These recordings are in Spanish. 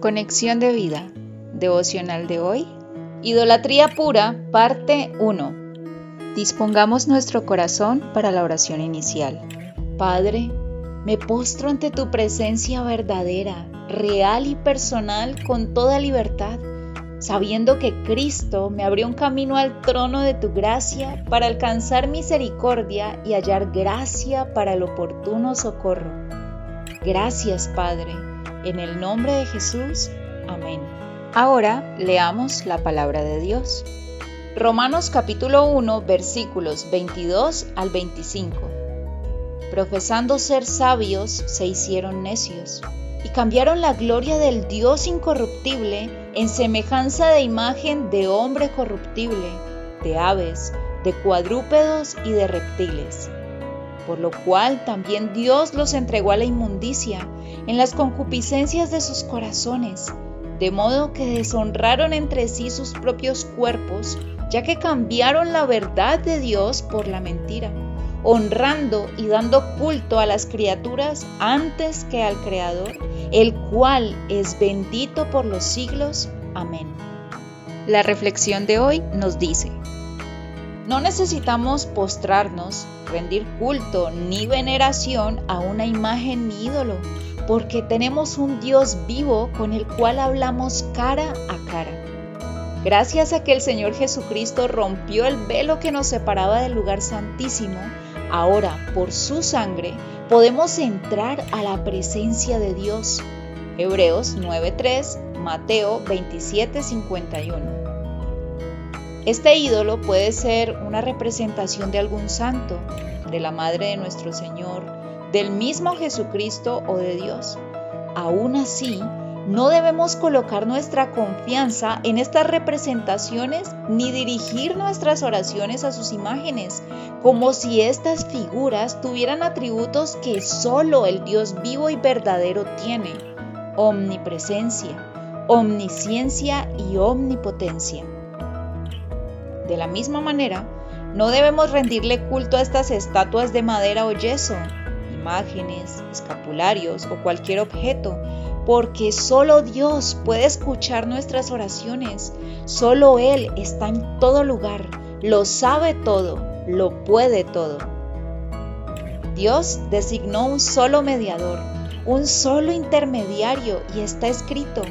Conexión de vida. Devocional de hoy. Idolatría pura, parte 1. Dispongamos nuestro corazón para la oración inicial. Padre, me postro ante tu presencia verdadera, real y personal con toda libertad, sabiendo que Cristo me abrió un camino al trono de tu gracia para alcanzar misericordia y hallar gracia para el oportuno socorro. Gracias, Padre en el nombre de Jesús. Amén. Ahora leamos la palabra de Dios. Romanos capítulo 1 versículos 22 al 25. Profesando ser sabios, se hicieron necios y cambiaron la gloria del Dios incorruptible en semejanza de imagen de hombre corruptible, de aves, de cuadrúpedos y de reptiles por lo cual también Dios los entregó a la inmundicia en las concupiscencias de sus corazones, de modo que deshonraron entre sí sus propios cuerpos, ya que cambiaron la verdad de Dios por la mentira, honrando y dando culto a las criaturas antes que al Creador, el cual es bendito por los siglos. Amén. La reflexión de hoy nos dice, no necesitamos postrarnos, rendir culto ni veneración a una imagen ni ídolo, porque tenemos un Dios vivo con el cual hablamos cara a cara. Gracias a que el Señor Jesucristo rompió el velo que nos separaba del lugar santísimo, ahora por su sangre podemos entrar a la presencia de Dios. Hebreos 9.3, Mateo 27.51. Este ídolo puede ser una representación de algún santo, de la Madre de nuestro Señor, del mismo Jesucristo o de Dios. Aún así, no debemos colocar nuestra confianza en estas representaciones ni dirigir nuestras oraciones a sus imágenes, como si estas figuras tuvieran atributos que solo el Dios vivo y verdadero tiene. Omnipresencia, omnisciencia y omnipotencia. De la misma manera, no debemos rendirle culto a estas estatuas de madera o yeso, imágenes, escapularios o cualquier objeto, porque solo Dios puede escuchar nuestras oraciones, solo Él está en todo lugar, lo sabe todo, lo puede todo. Dios designó un solo mediador, un solo intermediario y está escrito,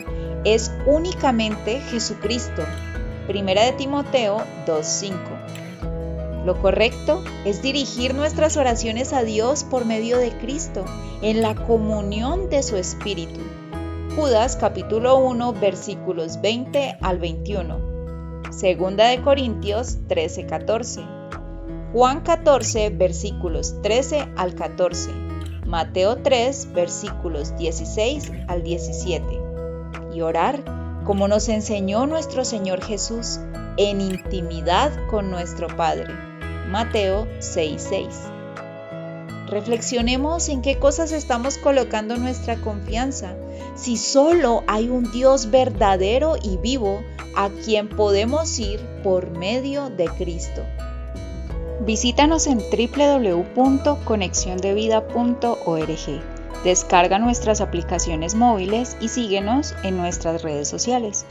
es únicamente Jesucristo Primera de Timoteo 2.5. Lo correcto es dirigir nuestras oraciones a Dios por medio de Cristo, en la comunión de su Espíritu. Judas capítulo 1 versículos 20 al 21. Segunda de Corintios 13:14. Juan 14 versículos 13 al 14. Mateo 3 versículos 16 al 17. Y orar como nos enseñó nuestro Señor Jesús, en intimidad con nuestro Padre. Mateo 6:6. Reflexionemos en qué cosas estamos colocando nuestra confianza, si solo hay un Dios verdadero y vivo a quien podemos ir por medio de Cristo. Visítanos en www.conexiondevida.org. Descarga nuestras aplicaciones móviles y síguenos en nuestras redes sociales.